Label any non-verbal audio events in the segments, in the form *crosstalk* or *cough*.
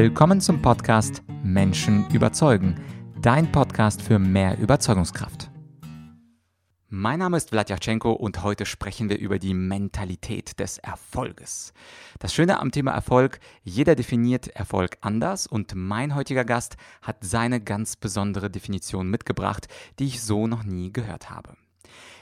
Willkommen zum Podcast Menschen überzeugen, dein Podcast für mehr Überzeugungskraft. Mein Name ist Vladyachenko und heute sprechen wir über die Mentalität des Erfolges. Das Schöne am Thema Erfolg, jeder definiert Erfolg anders und mein heutiger Gast hat seine ganz besondere Definition mitgebracht, die ich so noch nie gehört habe.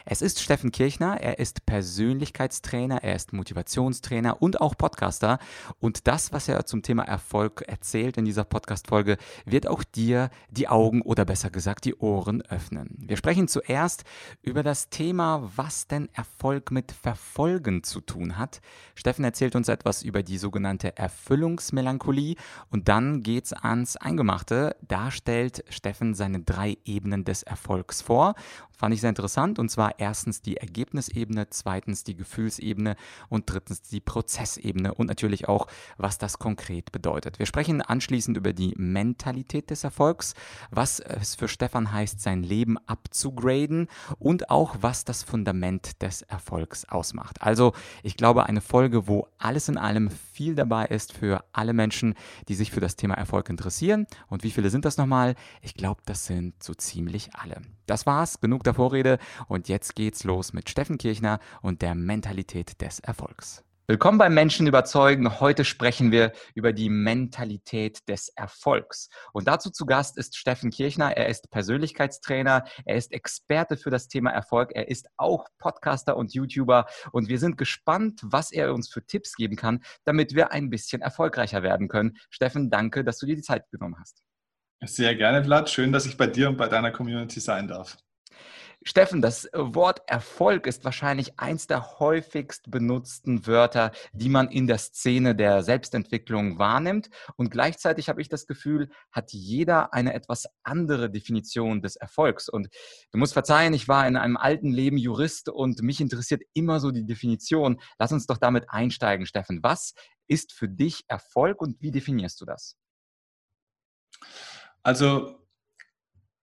Es ist Steffen Kirchner, er ist Persönlichkeitstrainer, er ist Motivationstrainer und auch Podcaster. Und das, was er zum Thema Erfolg erzählt in dieser Podcast-Folge, wird auch dir die Augen oder besser gesagt die Ohren öffnen. Wir sprechen zuerst über das Thema, was denn Erfolg mit Verfolgen zu tun hat. Steffen erzählt uns etwas über die sogenannte Erfüllungsmelancholie und dann geht's ans Eingemachte. Da stellt Steffen seine drei Ebenen des Erfolgs vor. Fand ich sehr interessant und zwar erstens die Ergebnisebene, zweitens die Gefühlsebene und drittens die Prozessebene und natürlich auch, was das konkret bedeutet. Wir sprechen anschließend über die Mentalität des Erfolgs, was es für Stefan heißt, sein Leben abzugraden und auch, was das Fundament des Erfolgs ausmacht. Also, ich glaube, eine Folge, wo alles in allem viel dabei ist für alle Menschen, die sich für das Thema Erfolg interessieren. Und wie viele sind das nochmal? Ich glaube, das sind so ziemlich alle. Das war's, genug der Vorrede und jetzt geht's los mit Steffen Kirchner und der Mentalität des Erfolgs. Willkommen beim Menschen überzeugen. Heute sprechen wir über die Mentalität des Erfolgs. Und dazu zu Gast ist Steffen Kirchner. Er ist Persönlichkeitstrainer, er ist Experte für das Thema Erfolg, er ist auch Podcaster und YouTuber. Und wir sind gespannt, was er uns für Tipps geben kann, damit wir ein bisschen erfolgreicher werden können. Steffen, danke, dass du dir die Zeit genommen hast. Sehr gerne, Vlad. Schön, dass ich bei dir und bei deiner Community sein darf. Steffen, das Wort Erfolg ist wahrscheinlich eins der häufigst benutzten Wörter, die man in der Szene der Selbstentwicklung wahrnimmt. Und gleichzeitig habe ich das Gefühl, hat jeder eine etwas andere Definition des Erfolgs. Und du musst verzeihen, ich war in einem alten Leben Jurist und mich interessiert immer so die Definition. Lass uns doch damit einsteigen, Steffen. Was ist für dich Erfolg und wie definierst du das? Also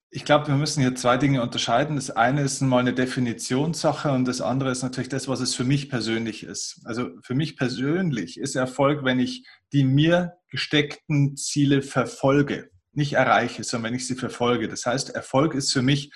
ich glaube, wir müssen hier zwei Dinge unterscheiden. Das eine ist mal eine Definitionssache und das andere ist natürlich das, was es für mich persönlich ist. Also für mich persönlich ist Erfolg, wenn ich die mir gesteckten Ziele verfolge, nicht erreiche, sondern wenn ich sie verfolge. Das heißt, Erfolg ist für mich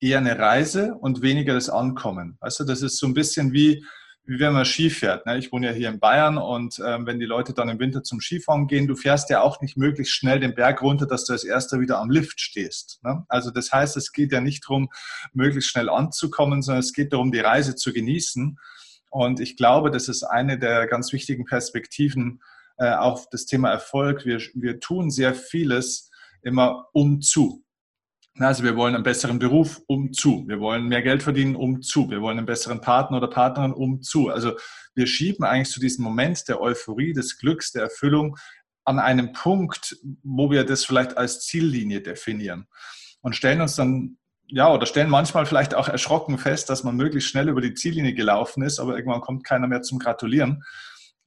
eher eine Reise und weniger das Ankommen. Du, das ist so ein bisschen wie, wie wenn man Ski fährt. Ne? Ich wohne ja hier in Bayern und ähm, wenn die Leute dann im Winter zum Skifahren gehen, du fährst ja auch nicht möglichst schnell den Berg runter, dass du als erster wieder am Lift stehst. Ne? Also das heißt, es geht ja nicht darum, möglichst schnell anzukommen, sondern es geht darum, die Reise zu genießen. Und ich glaube, das ist eine der ganz wichtigen Perspektiven äh, auf das Thema Erfolg. Wir, wir tun sehr vieles immer um zu. Also wir wollen einen besseren Beruf um zu. Wir wollen mehr Geld verdienen um zu. Wir wollen einen besseren Partner oder Partnerin um zu. Also wir schieben eigentlich zu diesem Moment der Euphorie, des Glücks, der Erfüllung an einem Punkt, wo wir das vielleicht als Ziellinie definieren und stellen uns dann ja, oder stellen manchmal vielleicht auch erschrocken fest, dass man möglichst schnell über die Ziellinie gelaufen ist, aber irgendwann kommt keiner mehr zum Gratulieren.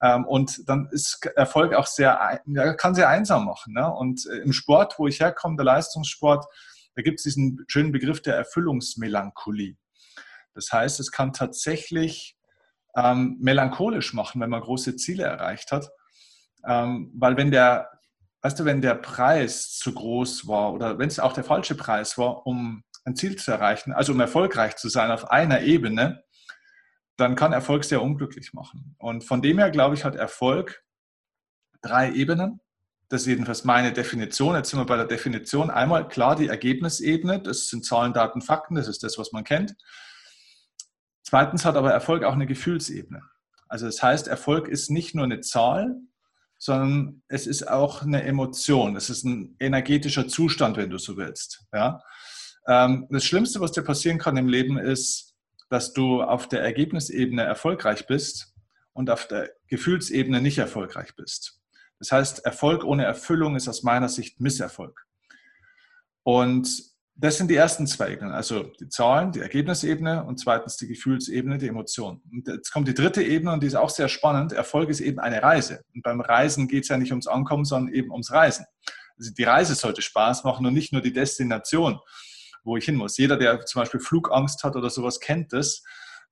Ähm, und dann ist Erfolg auch sehr, kann sehr einsam machen. Ne? Und äh, im Sport, wo ich herkomme, der Leistungssport, da gibt es diesen schönen Begriff der Erfüllungsmelancholie. Das heißt, es kann tatsächlich ähm, melancholisch machen, wenn man große Ziele erreicht hat. Ähm, weil wenn der, weißt du, wenn der Preis zu groß war oder wenn es auch der falsche Preis war, um ein Ziel zu erreichen, also um erfolgreich zu sein auf einer Ebene, dann kann Erfolg sehr unglücklich machen. Und von dem her, glaube ich, hat Erfolg drei Ebenen. Das ist jedenfalls meine Definition. Jetzt sind wir bei der Definition. Einmal klar die Ergebnisebene, das sind Zahlen, Daten, Fakten, das ist das, was man kennt. Zweitens hat aber Erfolg auch eine Gefühlsebene. Also das heißt, Erfolg ist nicht nur eine Zahl, sondern es ist auch eine Emotion. Es ist ein energetischer Zustand, wenn du so willst. Ja? Ähm, das Schlimmste, was dir passieren kann im Leben, ist, dass du auf der Ergebnisebene erfolgreich bist und auf der Gefühlsebene nicht erfolgreich bist. Das heißt, Erfolg ohne Erfüllung ist aus meiner Sicht Misserfolg. Und das sind die ersten zwei Ebenen, also die Zahlen, die Ergebnisebene und zweitens die Gefühlsebene, die Emotion. Und jetzt kommt die dritte Ebene und die ist auch sehr spannend. Erfolg ist eben eine Reise. Und beim Reisen geht es ja nicht ums Ankommen, sondern eben ums Reisen. Also die Reise sollte Spaß machen und nicht nur die Destination, wo ich hin muss. Jeder, der zum Beispiel Flugangst hat oder sowas, kennt das.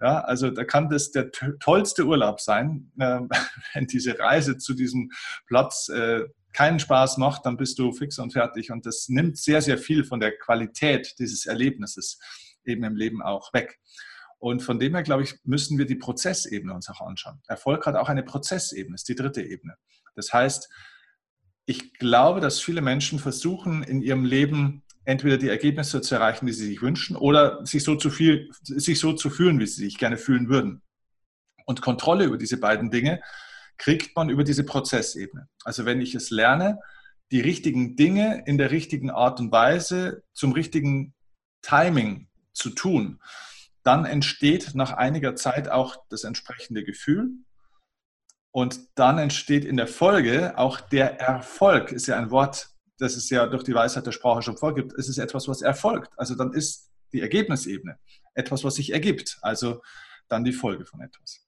Ja, also da kann das der tollste Urlaub sein, äh, *laughs* wenn diese Reise zu diesem Platz äh, keinen Spaß macht, dann bist du fix und fertig. Und das nimmt sehr, sehr viel von der Qualität dieses Erlebnisses eben im Leben auch weg. Und von dem her, glaube ich, müssen wir die Prozessebene uns auch anschauen. Erfolg hat auch eine Prozessebene, ist die dritte Ebene. Das heißt, ich glaube, dass viele Menschen versuchen, in ihrem Leben entweder die Ergebnisse zu erreichen, die sie sich wünschen, oder sich so zu, viel, sich so zu fühlen, wie sie sich gerne fühlen würden. Und Kontrolle über diese beiden Dinge kriegt man über diese Prozessebene. Also wenn ich es lerne, die richtigen Dinge in der richtigen Art und Weise zum richtigen Timing zu tun, dann entsteht nach einiger Zeit auch das entsprechende Gefühl. Und dann entsteht in der Folge auch der Erfolg, ist ja ein Wort, das es ja durch die Weisheit der Sprache schon vorgibt. Es ist etwas, was erfolgt. Also dann ist die Ergebnisebene etwas, was sich ergibt. Also dann die Folge von etwas.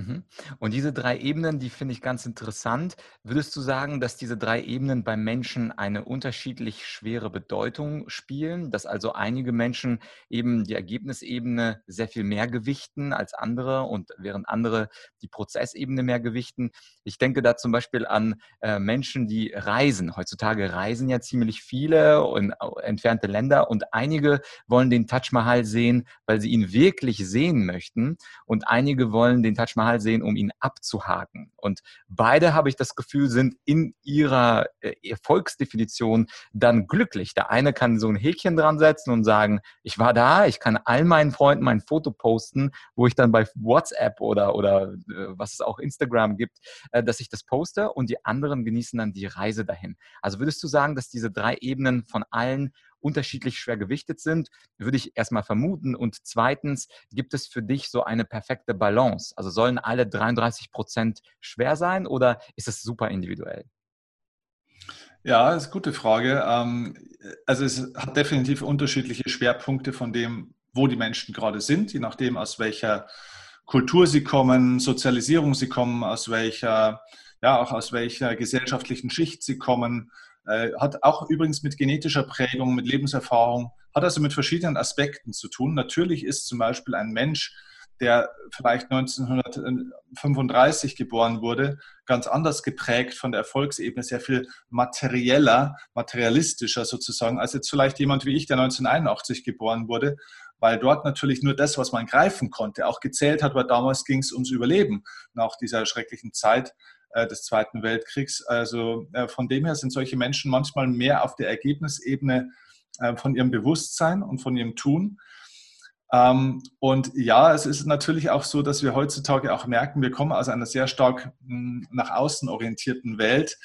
Mhm. Und diese drei Ebenen, die finde ich ganz interessant. Würdest du sagen, dass diese drei Ebenen beim Menschen eine unterschiedlich schwere Bedeutung spielen, dass also einige Menschen eben die Ergebnisebene sehr viel mehr gewichten als andere und während andere die Prozessebene mehr gewichten? Ich denke da zum Beispiel an äh, Menschen, die reisen. Heutzutage reisen ja ziemlich viele in entfernte Länder und einige wollen den Taj Mahal sehen, weil sie ihn wirklich sehen möchten und einige wollen den Taj Mahal Mal sehen, um ihn abzuhaken. Und beide, habe ich das Gefühl, sind in ihrer äh, Erfolgsdefinition dann glücklich. Der eine kann so ein Häkchen dran setzen und sagen, ich war da, ich kann all meinen Freunden mein Foto posten, wo ich dann bei WhatsApp oder, oder äh, was es auch Instagram gibt, äh, dass ich das poste und die anderen genießen dann die Reise dahin. Also würdest du sagen, dass diese drei Ebenen von allen unterschiedlich schwer gewichtet sind, würde ich erstmal vermuten. Und zweitens, gibt es für dich so eine perfekte Balance? Also sollen alle 33 Prozent schwer sein oder ist es super individuell? Ja, das ist eine gute Frage. Ähm, also es hat definitiv unterschiedliche Schwerpunkte von dem, wo die Menschen gerade sind, je nachdem, aus welcher Kultur sie kommen, Sozialisierung sie kommen, aus welcher, ja, auch aus welcher gesellschaftlichen Schicht sie kommen, äh, hat auch übrigens mit genetischer Prägung, mit Lebenserfahrung, hat also mit verschiedenen Aspekten zu tun. Natürlich ist zum Beispiel ein Mensch, der vielleicht 1935 geboren wurde, ganz anders geprägt von der Erfolgsebene, sehr viel materieller, materialistischer sozusagen, als jetzt vielleicht jemand wie ich, der 1981 geboren wurde, weil dort natürlich nur das, was man greifen konnte, auch gezählt hat, weil damals ging es ums Überleben nach dieser schrecklichen Zeit des Zweiten Weltkriegs. Also äh, von dem her sind solche Menschen manchmal mehr auf der Ergebnisebene äh, von ihrem Bewusstsein und von ihrem Tun. Ähm, und ja, es ist natürlich auch so, dass wir heutzutage auch merken, wir kommen aus einer sehr stark hm, nach außen orientierten Welt.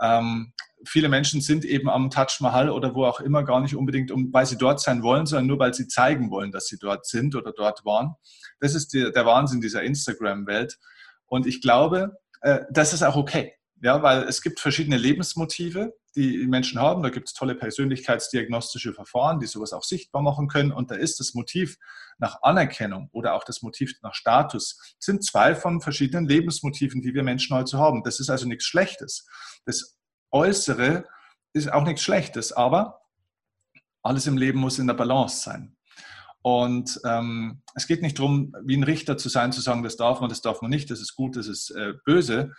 Ähm, viele Menschen sind eben am Taj Mahal oder wo auch immer gar nicht unbedingt, weil sie dort sein wollen, sondern nur weil sie zeigen wollen, dass sie dort sind oder dort waren. Das ist der Wahnsinn dieser Instagram-Welt. Und ich glaube, äh, das ist auch okay. Ja, weil es gibt verschiedene Lebensmotive, die Menschen haben. Da gibt es tolle persönlichkeitsdiagnostische Verfahren, die sowas auch sichtbar machen können. Und da ist das Motiv nach Anerkennung oder auch das Motiv nach Status, sind zwei von verschiedenen Lebensmotiven, die wir Menschen heute haben. Das ist also nichts Schlechtes. Das Äußere ist auch nichts Schlechtes, aber alles im Leben muss in der Balance sein. Und ähm, es geht nicht darum, wie ein Richter zu sein, zu sagen, das darf man, das darf man nicht, das ist gut, das ist äh, böse,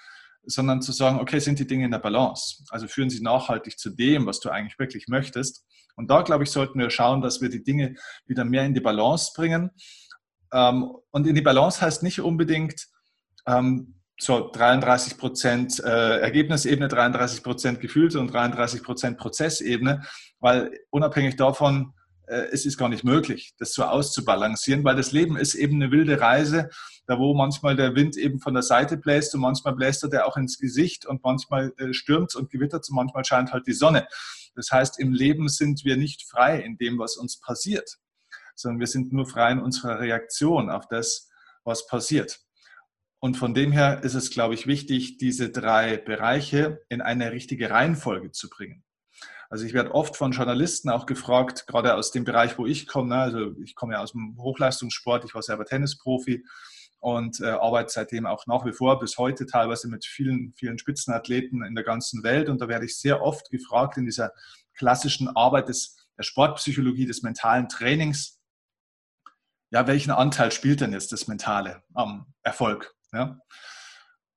sondern zu sagen, okay, sind die Dinge in der Balance? Also führen sie nachhaltig zu dem, was du eigentlich wirklich möchtest. Und da, glaube ich, sollten wir schauen, dass wir die Dinge wieder mehr in die Balance bringen. Ähm, und in die Balance heißt nicht unbedingt ähm, so 33 Prozent äh, Ergebnisebene, 33 Prozent Gefühlte und 33 Prozent Prozessebene, weil unabhängig davon, es ist gar nicht möglich, das so auszubalancieren, weil das Leben ist eben eine wilde Reise, da wo manchmal der Wind eben von der Seite bläst und manchmal bläst er der auch ins Gesicht und manchmal äh, stürmt und gewittert und manchmal scheint halt die Sonne. Das heißt, im Leben sind wir nicht frei in dem, was uns passiert, sondern wir sind nur frei in unserer Reaktion auf das, was passiert. Und von dem her ist es, glaube ich, wichtig, diese drei Bereiche in eine richtige Reihenfolge zu bringen. Also ich werde oft von Journalisten auch gefragt, gerade aus dem Bereich, wo ich komme. Ne, also ich komme ja aus dem Hochleistungssport, ich war selber Tennisprofi und äh, arbeite seitdem auch nach wie vor bis heute teilweise mit vielen, vielen Spitzenathleten in der ganzen Welt. Und da werde ich sehr oft gefragt in dieser klassischen Arbeit des, der Sportpsychologie, des mentalen Trainings, ja, welchen Anteil spielt denn jetzt das Mentale am Erfolg? Ja?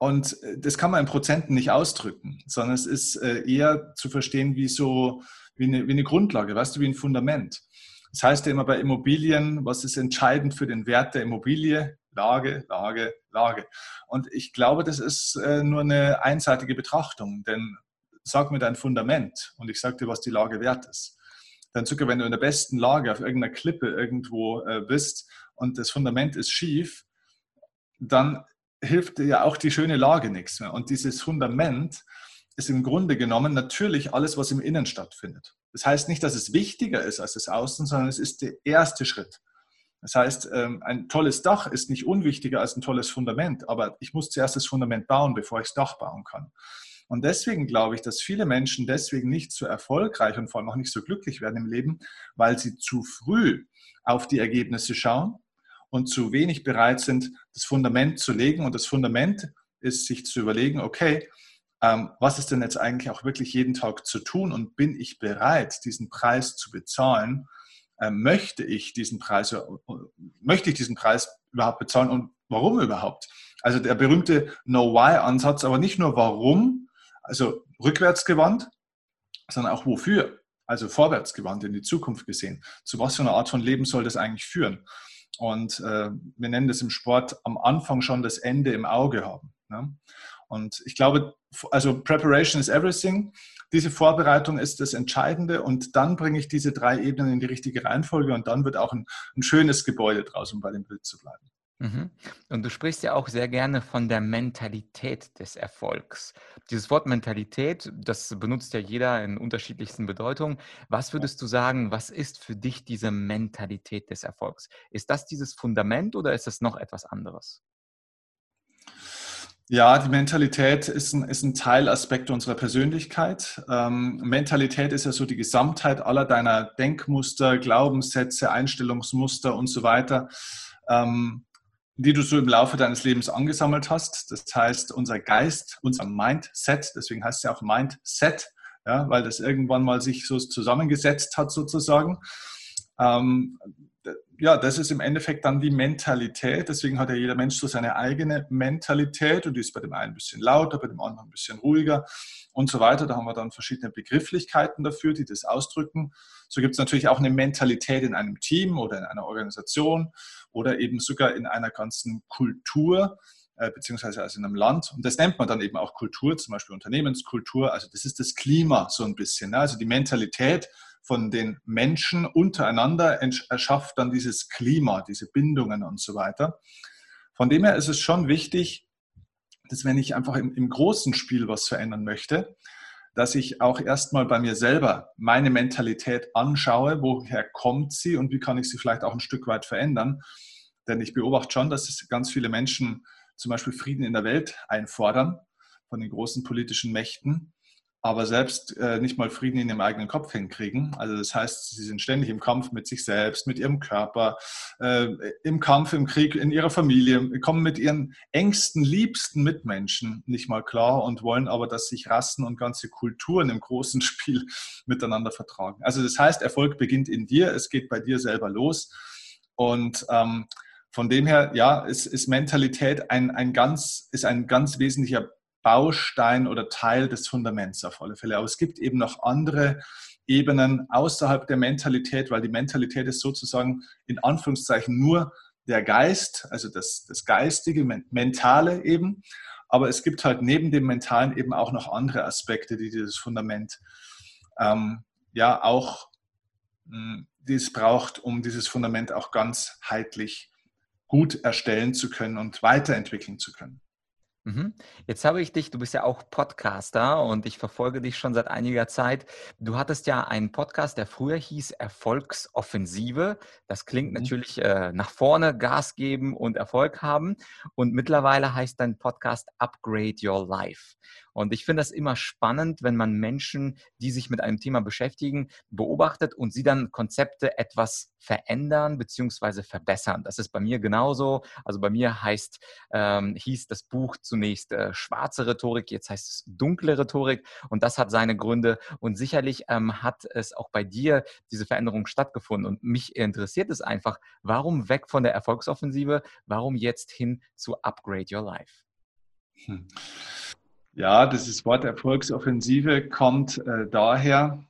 Und äh, das kann man in Prozenten nicht ausdrücken, sondern es ist äh, eher zu verstehen wie so, wie eine, wie eine Grundlage, weißt du, wie ein Fundament. Das heißt ja immer bei Immobilien, was ist entscheidend für den Wert der Immobilie? Lage, Lage, Lage. Und ich glaube, das ist äh, nur eine einseitige Betrachtung, denn sag mir dein Fundament und ich sage dir, was die Lage wert ist. Dann sogar, wenn du in der besten Lage auf irgendeiner Klippe irgendwo bist und das Fundament ist schief, dann hilft ja auch die schöne Lage nichts mehr. Und dieses Fundament ist im Grunde genommen natürlich alles, was im Innen stattfindet. Das heißt nicht, dass es wichtiger ist als das Außen, sondern es ist der erste Schritt. Das heißt, ähm, ein tolles Dach ist nicht unwichtiger als ein tolles Fundament, aber ich muss zuerst das Fundament bauen, bevor ich das Dach bauen kann. Und deswegen glaube ich, dass viele Menschen deswegen nicht so erfolgreich und vor allem auch nicht so glücklich werden im Leben, weil sie zu früh auf die Ergebnisse schauen und zu wenig bereit sind, das Fundament zu legen. Und das Fundament ist, sich zu überlegen, okay, ähm, was ist denn jetzt eigentlich auch wirklich jeden Tag zu tun und bin ich bereit, diesen Preis zu bezahlen? Ähm, möchte ich diesen Preis, möchte ich diesen Preis überhaupt bezahlen und warum überhaupt? Also der berühmte No-Why-Ansatz, aber nicht nur warum, also rückwärts gewandt, sondern auch wofür. Also vorwärts gewandt, in die Zukunft gesehen. Zu was für einer Art von Leben soll das eigentlich führen? Und äh, wir nennen das im Sport am Anfang schon das Ende im Auge haben. Ne? Und ich glaube, also Preparation is everything. Diese Vorbereitung ist das Entscheidende und dann bringe ich diese drei Ebenen in die richtige Reihenfolge und dann wird auch ein, ein schönes Gebäude draus, um bei dem Bild zu bleiben. Mhm. Und du sprichst ja auch sehr gerne von der Mentalität des Erfolgs. Dieses Wort Mentalität, das benutzt ja jeder in unterschiedlichsten Bedeutungen. Was würdest du sagen, was ist für dich diese Mentalität des Erfolgs? Ist das dieses Fundament oder ist es noch etwas anderes? Ja, die Mentalität ist ein, ist ein Teilaspekt unserer Persönlichkeit. Ähm, Mentalität ist ja so die Gesamtheit aller deiner Denkmuster, Glaubenssätze, Einstellungsmuster und so weiter, ähm, die du so im Laufe deines Lebens angesammelt hast. Das heißt, unser Geist, unser Mindset, deswegen heißt es ja auch Mindset, ja, weil das irgendwann mal sich so zusammengesetzt hat sozusagen. Ähm, ja, das ist im Endeffekt dann die Mentalität. Deswegen hat ja jeder Mensch so seine eigene Mentalität und die ist bei dem einen ein bisschen lauter, bei dem anderen ein bisschen ruhiger und so weiter. Da haben wir dann verschiedene Begrifflichkeiten dafür, die das ausdrücken. So gibt es natürlich auch eine Mentalität in einem Team oder in einer Organisation oder eben sogar in einer ganzen Kultur äh, beziehungsweise also in einem Land. Und das nennt man dann eben auch Kultur, zum Beispiel Unternehmenskultur. Also das ist das Klima so ein bisschen. Ne? Also die Mentalität von den Menschen untereinander erschafft dann dieses Klima, diese Bindungen und so weiter. Von dem her ist es schon wichtig, dass wenn ich einfach im, im großen Spiel was verändern möchte, dass ich auch erstmal bei mir selber meine Mentalität anschaue, woher kommt sie und wie kann ich sie vielleicht auch ein Stück weit verändern. Denn ich beobachte schon, dass es ganz viele Menschen zum Beispiel Frieden in der Welt einfordern von den großen politischen Mächten aber selbst äh, nicht mal Frieden in ihrem eigenen Kopf hinkriegen. Also das heißt, sie sind ständig im Kampf mit sich selbst, mit ihrem Körper, äh, im Kampf, im Krieg, in ihrer Familie, kommen mit ihren engsten, liebsten Mitmenschen nicht mal klar und wollen aber, dass sich Rassen und ganze Kulturen im großen *laughs* Spiel miteinander vertragen. Also das heißt, Erfolg beginnt in dir, es geht bei dir selber los und ähm, von dem her, ja, ist, ist Mentalität ein, ein ganz, ist ein ganz wesentlicher Baustein oder Teil des Fundaments auf alle Fälle. Aber es gibt eben noch andere Ebenen außerhalb der Mentalität, weil die Mentalität ist sozusagen in Anführungszeichen nur der Geist, also das, das Geistige, Mentale eben. Aber es gibt halt neben dem Mentalen eben auch noch andere Aspekte, die dieses Fundament ähm, ja auch hm, dies braucht, um dieses Fundament auch ganzheitlich gut erstellen zu können und weiterentwickeln zu können. Mhm. Jetzt habe ich dich, du bist ja auch Podcaster und ich verfolge dich schon seit einiger Zeit. Du hattest ja einen Podcast, der früher hieß Erfolgsoffensive. Das klingt mhm. natürlich äh, nach vorne, Gas geben und Erfolg haben. Und mittlerweile heißt dein Podcast Upgrade Your Life. Und ich finde das immer spannend, wenn man Menschen, die sich mit einem Thema beschäftigen, beobachtet und sie dann Konzepte etwas verändern bzw. verbessern. Das ist bei mir genauso. Also bei mir heißt, ähm, hieß das Buch zunächst äh, schwarze Rhetorik, jetzt heißt es dunkle Rhetorik und das hat seine Gründe. Und sicherlich ähm, hat es auch bei dir diese Veränderung stattgefunden. Und mich interessiert es einfach, warum weg von der Erfolgsoffensive, warum jetzt hin zu Upgrade Your Life? Hm. Ja, das Wort Erfolgsoffensive kommt äh, daher,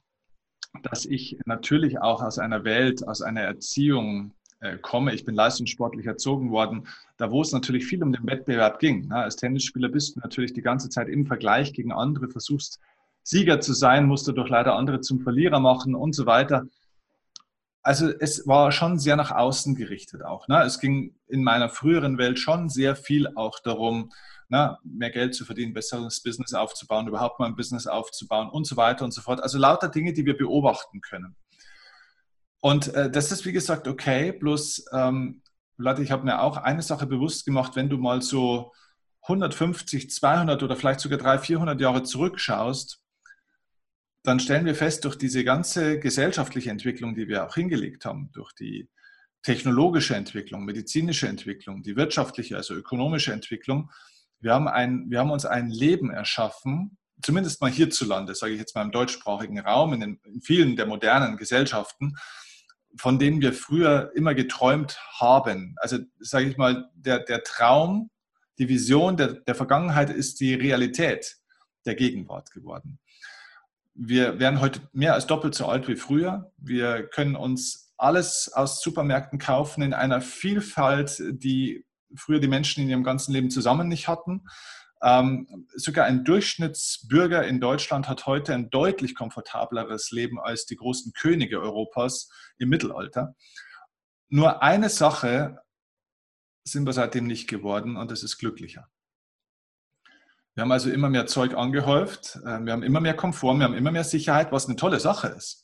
dass ich natürlich auch aus einer Welt, aus einer Erziehung äh, komme. Ich bin leistungssportlich erzogen worden, da wo es natürlich viel um den Wettbewerb ging. Ne? Als Tennisspieler bist du natürlich die ganze Zeit im Vergleich gegen andere, versuchst Sieger zu sein, musst du doch leider andere zum Verlierer machen und so weiter. Also es war schon sehr nach außen gerichtet auch. Ne? Es ging in meiner früheren Welt schon sehr viel auch darum, ne, mehr Geld zu verdienen, besseres Business aufzubauen, überhaupt mal ein Business aufzubauen und so weiter und so fort. Also lauter Dinge, die wir beobachten können. Und äh, das ist, wie gesagt, okay, bloß, ähm, Leute, ich habe mir auch eine Sache bewusst gemacht, wenn du mal so 150, 200 oder vielleicht sogar 300, 400 Jahre zurückschaust, dann stellen wir fest, durch diese ganze gesellschaftliche Entwicklung, die wir auch hingelegt haben, durch die technologische Entwicklung, medizinische Entwicklung, die wirtschaftliche, also ökonomische Entwicklung, wir haben, ein, wir haben uns ein Leben erschaffen, zumindest mal hierzulande, sage ich jetzt mal im deutschsprachigen Raum, in, den, in vielen der modernen Gesellschaften, von denen wir früher immer geträumt haben. Also sage ich mal, der, der Traum, die Vision der, der Vergangenheit ist die Realität der Gegenwart geworden. Wir werden heute mehr als doppelt so alt wie früher. Wir können uns alles aus Supermärkten kaufen in einer Vielfalt, die früher die Menschen in ihrem ganzen Leben zusammen nicht hatten. Ähm, sogar ein Durchschnittsbürger in Deutschland hat heute ein deutlich komfortableres Leben als die großen Könige Europas im Mittelalter. Nur eine Sache sind wir seitdem nicht geworden und das ist glücklicher. Wir haben also immer mehr Zeug angehäuft, äh, wir haben immer mehr Komfort, wir haben immer mehr Sicherheit, was eine tolle Sache ist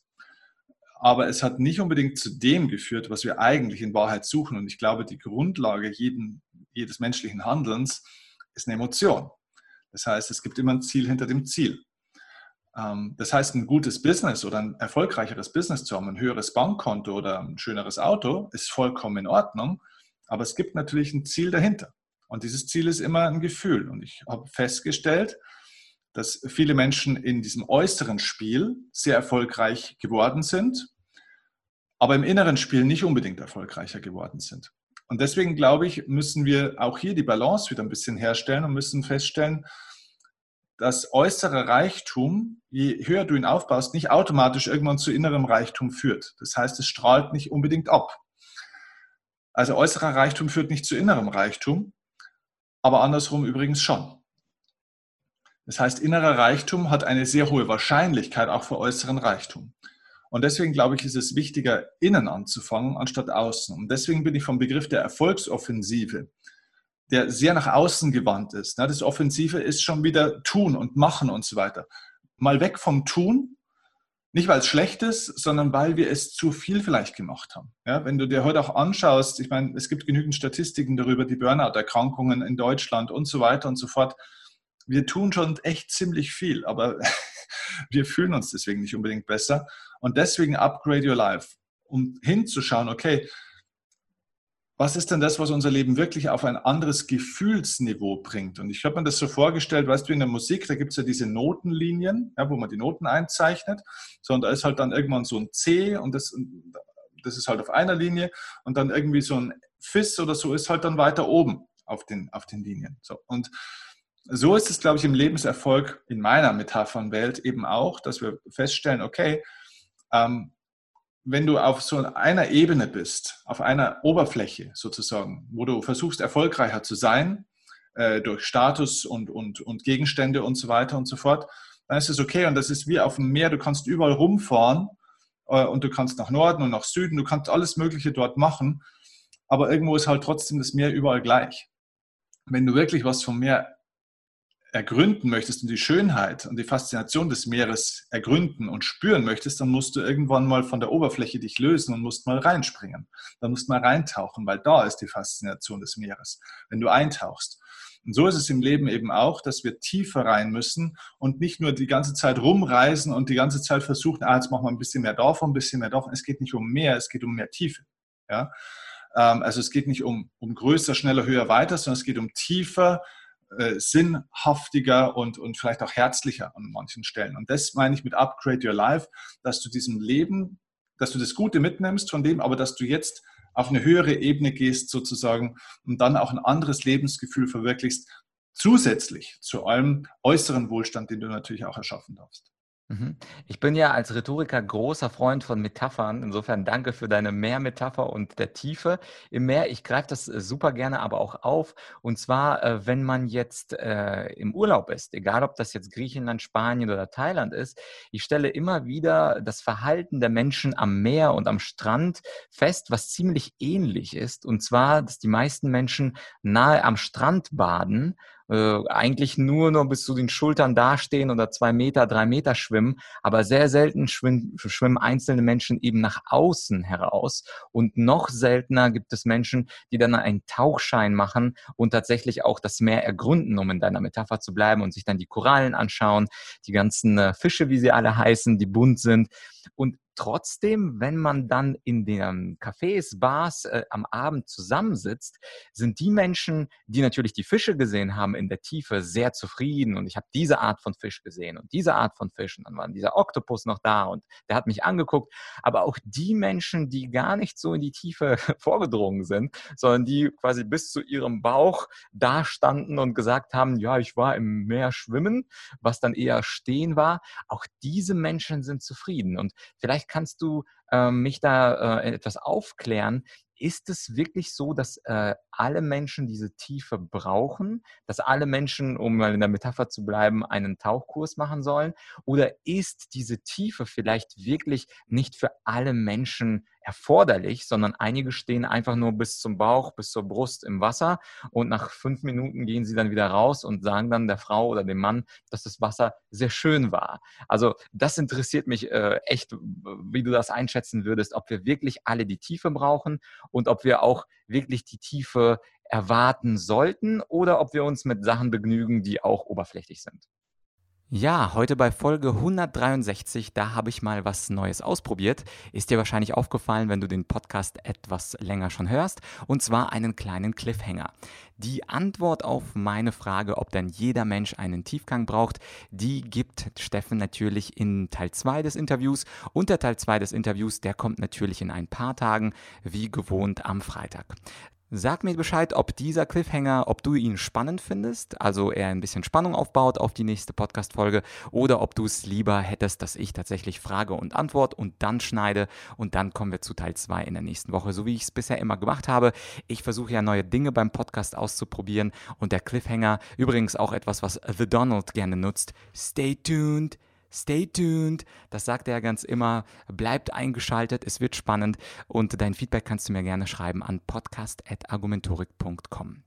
aber es hat nicht unbedingt zu dem geführt, was wir eigentlich in Wahrheit suchen. Und ich glaube, die Grundlage jeden, jedes menschlichen Handelns ist eine Emotion. Das heißt, es gibt immer ein Ziel hinter dem Ziel. Ähm, das heißt, ein gutes Business oder ein erfolgreicheres Business zu haben, ein höheres Bankkonto oder ein schöneres Auto, ist vollkommen in Ordnung. Aber es gibt natürlich ein Ziel dahinter. Und dieses Ziel ist immer ein Gefühl. Und ich habe festgestellt, dass viele Menschen in diesem äußeren Spiel sehr erfolgreich geworden sind, aber im inneren Spiel nicht unbedingt erfolgreicher geworden sind. Und deswegen glaube ich, müssen wir auch hier die Balance wieder ein bisschen herstellen und müssen feststellen, dass äußere Reichtum, je höher du ihn aufbaust, nicht automatisch irgendwann zu innerem Reichtum führt. Das heißt, es strahlt nicht unbedingt ab. Also äußerer Reichtum führt nicht zu innerem Reichtum, aber andersrum übrigens schon. Das heißt, innerer Reichtum hat eine sehr hohe Wahrscheinlichkeit auch für äußeren Reichtum. Und deswegen glaube ich, ist es wichtiger, innen anzufangen, anstatt außen. Und deswegen bin ich vom Begriff der Erfolgsoffensive, der sehr nach außen gewandt ist. Das Offensive ist schon wieder tun und machen und so weiter. Mal weg vom Tun, nicht weil es schlecht ist, sondern weil wir es zu viel vielleicht gemacht haben. Ja, wenn du dir heute auch anschaust, ich meine, es gibt genügend Statistiken darüber, die Burnout-Erkrankungen in Deutschland und so weiter und so fort wir tun schon echt ziemlich viel, aber *laughs* wir fühlen uns deswegen nicht unbedingt besser. Und deswegen upgrade your life, um hinzuschauen, okay, was ist denn das, was unser Leben wirklich auf ein anderes Gefühlsniveau bringt? Und ich habe mir das so vorgestellt, weißt du, in der Musik, da gibt es ja diese Notenlinien, ja, wo man die Noten einzeichnet. So, und da ist halt dann irgendwann so ein C und das, das ist halt auf einer Linie und dann irgendwie so ein Fis oder so ist halt dann weiter oben auf den, auf den Linien. So, und so ist es, glaube ich, im Lebenserfolg in meiner Metaphernwelt eben auch, dass wir feststellen, okay, ähm, wenn du auf so einer Ebene bist, auf einer Oberfläche sozusagen, wo du versuchst, erfolgreicher zu sein, äh, durch Status und, und, und Gegenstände und so weiter und so fort, dann ist es okay. Und das ist wie auf dem Meer, du kannst überall rumfahren äh, und du kannst nach Norden und nach Süden, du kannst alles Mögliche dort machen, aber irgendwo ist halt trotzdem das Meer überall gleich. Wenn du wirklich was vom Meer ergründen möchtest und die Schönheit und die Faszination des Meeres ergründen und spüren möchtest, dann musst du irgendwann mal von der Oberfläche dich lösen und musst mal reinspringen. Dann musst du mal reintauchen, weil da ist die Faszination des Meeres, wenn du eintauchst. Und so ist es im Leben eben auch, dass wir tiefer rein müssen und nicht nur die ganze Zeit rumreisen und die ganze Zeit versuchen, ah, jetzt machen wir ein bisschen mehr davon, ein bisschen mehr davon. Es geht nicht um mehr, es geht um mehr Tiefe. Ja? Ähm, also es geht nicht um, um größer, schneller, höher, weiter, sondern es geht um tiefer, äh, sinnhaftiger und, und vielleicht auch herzlicher an manchen Stellen. Und das meine ich mit Upgrade Your Life, dass du diesem Leben, dass du das Gute mitnimmst von dem, aber dass du jetzt auf eine höhere Ebene gehst sozusagen und dann auch ein anderes Lebensgefühl verwirklichst, zusätzlich zu allem äußeren Wohlstand, den du natürlich auch erschaffen darfst. Mhm. Ich bin ja als Rhetoriker großer Freund von Metaphern. Insofern danke für deine Mehrmetapher und der Tiefe im Meer. Ich greife das äh, super gerne aber auch auf. Und zwar, äh, wenn man jetzt äh, im Urlaub ist, egal ob das jetzt Griechenland, Spanien oder Thailand ist, ich stelle immer wieder das Verhalten der Menschen am Meer und am Strand fest, was ziemlich ähnlich ist. Und zwar, dass die meisten Menschen nahe am Strand baden äh, eigentlich nur noch bis zu den Schultern dastehen oder zwei Meter, drei Meter schwimmen, aber sehr selten schwimmen, schwimmen einzelne Menschen eben nach außen heraus. Und noch seltener gibt es Menschen, die dann einen Tauchschein machen und tatsächlich auch das Meer ergründen, um in deiner Metapher zu bleiben und sich dann die Korallen anschauen, die ganzen äh, Fische, wie sie alle heißen, die bunt sind und Trotzdem, wenn man dann in den Cafés, Bars äh, am Abend zusammensitzt, sind die Menschen, die natürlich die Fische gesehen haben in der Tiefe, sehr zufrieden. Und ich habe diese Art von Fisch gesehen und diese Art von Fisch. Und dann war dieser Oktopus noch da und der hat mich angeguckt. Aber auch die Menschen, die gar nicht so in die Tiefe *laughs* vorgedrungen sind, sondern die quasi bis zu ihrem Bauch da standen und gesagt haben, ja, ich war im Meer schwimmen, was dann eher stehen war. Auch diese Menschen sind zufrieden. Und vielleicht kannst du äh, mich da äh, etwas aufklären. Ist es wirklich so, dass äh, alle Menschen diese Tiefe brauchen, dass alle Menschen, um mal in der Metapher zu bleiben, einen Tauchkurs machen sollen? Oder ist diese Tiefe vielleicht wirklich nicht für alle Menschen erforderlich, sondern einige stehen einfach nur bis zum Bauch, bis zur Brust im Wasser und nach fünf Minuten gehen sie dann wieder raus und sagen dann der Frau oder dem Mann, dass das Wasser sehr schön war. Also das interessiert mich äh, echt, wie du das einschätzen würdest, ob wir wirklich alle die Tiefe brauchen und ob wir auch wirklich die Tiefe erwarten sollten oder ob wir uns mit Sachen begnügen, die auch oberflächlich sind. Ja, heute bei Folge 163, da habe ich mal was Neues ausprobiert. Ist dir wahrscheinlich aufgefallen, wenn du den Podcast etwas länger schon hörst, und zwar einen kleinen Cliffhanger. Die Antwort auf meine Frage, ob denn jeder Mensch einen Tiefgang braucht, die gibt Steffen natürlich in Teil 2 des Interviews. Und der Teil 2 des Interviews, der kommt natürlich in ein paar Tagen, wie gewohnt am Freitag. Sag mir Bescheid, ob dieser Cliffhanger, ob du ihn spannend findest, also er ein bisschen Spannung aufbaut auf die nächste Podcast-Folge, oder ob du es lieber hättest, dass ich tatsächlich Frage und Antwort und dann schneide und dann kommen wir zu Teil 2 in der nächsten Woche, so wie ich es bisher immer gemacht habe. Ich versuche ja neue Dinge beim Podcast auszuprobieren und der Cliffhanger, übrigens auch etwas, was The Donald gerne nutzt. Stay tuned Stay tuned. Das sagt er ganz immer. Bleibt eingeschaltet. Es wird spannend. Und dein Feedback kannst du mir gerne schreiben an podcast.argumentorik.com.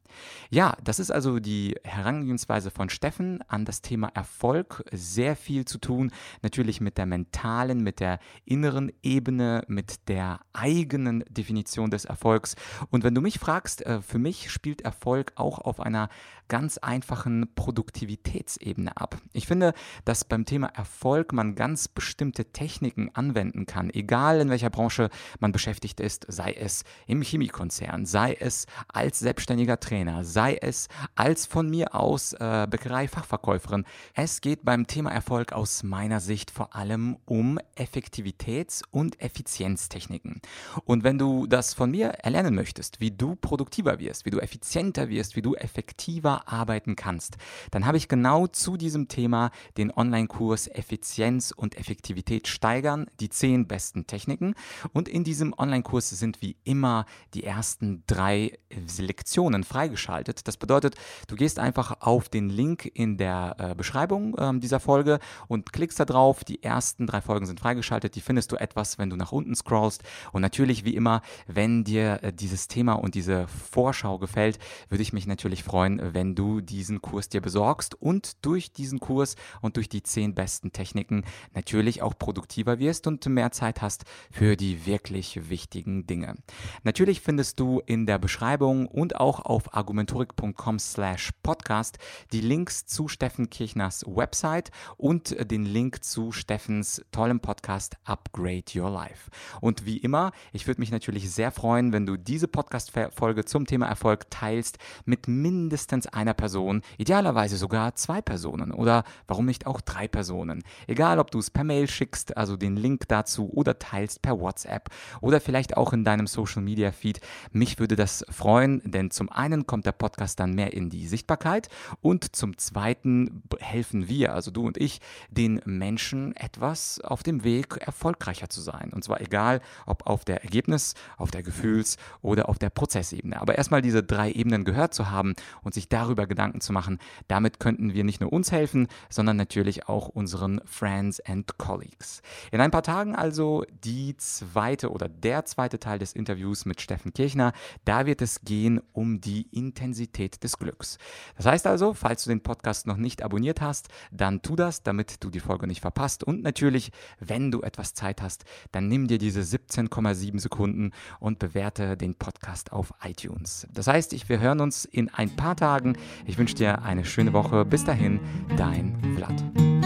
Ja, das ist also die Herangehensweise von Steffen an das Thema Erfolg. Sehr viel zu tun. Natürlich mit der mentalen, mit der inneren Ebene, mit der eigenen Definition des Erfolgs. Und wenn du mich fragst, äh, für mich spielt Erfolg auch auf einer ganz einfachen Produktivitätsebene ab. Ich finde, dass beim Thema Erfolg man ganz bestimmte Techniken anwenden kann, egal in welcher Branche man beschäftigt ist, sei es im Chemiekonzern, sei es als selbstständiger Trainer, sei es als von mir aus äh, Bäckerei-Fachverkäuferin. Es geht beim Thema Erfolg aus meiner Sicht vor allem um Effektivitäts- und Effizienztechniken. Und wenn du das von mir erlernen möchtest, wie du produktiver wirst, wie du effizienter wirst, wie du effektiver arbeiten kannst, dann habe ich genau zu diesem Thema den Online-Kurs Effizienz und Effektivität steigern, die zehn besten Techniken. Und in diesem Online-Kurs sind wie immer die ersten drei Lektionen freigeschaltet. Das bedeutet, du gehst einfach auf den Link in der äh, Beschreibung äh, dieser Folge und klickst da drauf. Die ersten drei Folgen sind freigeschaltet. Die findest du etwas, wenn du nach unten scrollst. Und natürlich, wie immer, wenn dir äh, dieses Thema und diese Vorschau gefällt, würde ich mich natürlich freuen, wenn du diesen Kurs dir besorgst und durch diesen Kurs und durch die zehn besten Techniken natürlich auch produktiver wirst und mehr Zeit hast für die wirklich wichtigen Dinge. Natürlich findest du in der Beschreibung und auch auf argumentorik.com slash podcast die Links zu Steffen Kirchners Website und den Link zu Steffens tollem Podcast Upgrade Your Life. Und wie immer, ich würde mich natürlich sehr freuen, wenn du diese Podcast-Folge zum Thema Erfolg teilst mit mindestens einer Person, idealerweise sogar zwei Personen oder warum nicht auch drei Personen. Egal, ob du es per Mail schickst, also den Link dazu oder teilst per WhatsApp oder vielleicht auch in deinem Social Media Feed. Mich würde das freuen, denn zum einen einen kommt der Podcast dann mehr in die Sichtbarkeit und zum zweiten helfen wir, also du und ich, den Menschen etwas auf dem Weg erfolgreicher zu sein. Und zwar egal, ob auf der Ergebnis, auf der Gefühls- oder auf der Prozessebene. Aber erstmal diese drei Ebenen gehört zu haben und sich darüber Gedanken zu machen, damit könnten wir nicht nur uns helfen, sondern natürlich auch unseren Friends and Colleagues. In ein paar Tagen also die zweite oder der zweite Teil des Interviews mit Steffen Kirchner. Da wird es gehen um die Intensität des Glücks. Das heißt also, falls du den Podcast noch nicht abonniert hast, dann tu das, damit du die Folge nicht verpasst. Und natürlich, wenn du etwas Zeit hast, dann nimm dir diese 17,7 Sekunden und bewerte den Podcast auf iTunes. Das heißt, ich, wir hören uns in ein paar Tagen. Ich wünsche dir eine schöne Woche. Bis dahin, dein Vlad.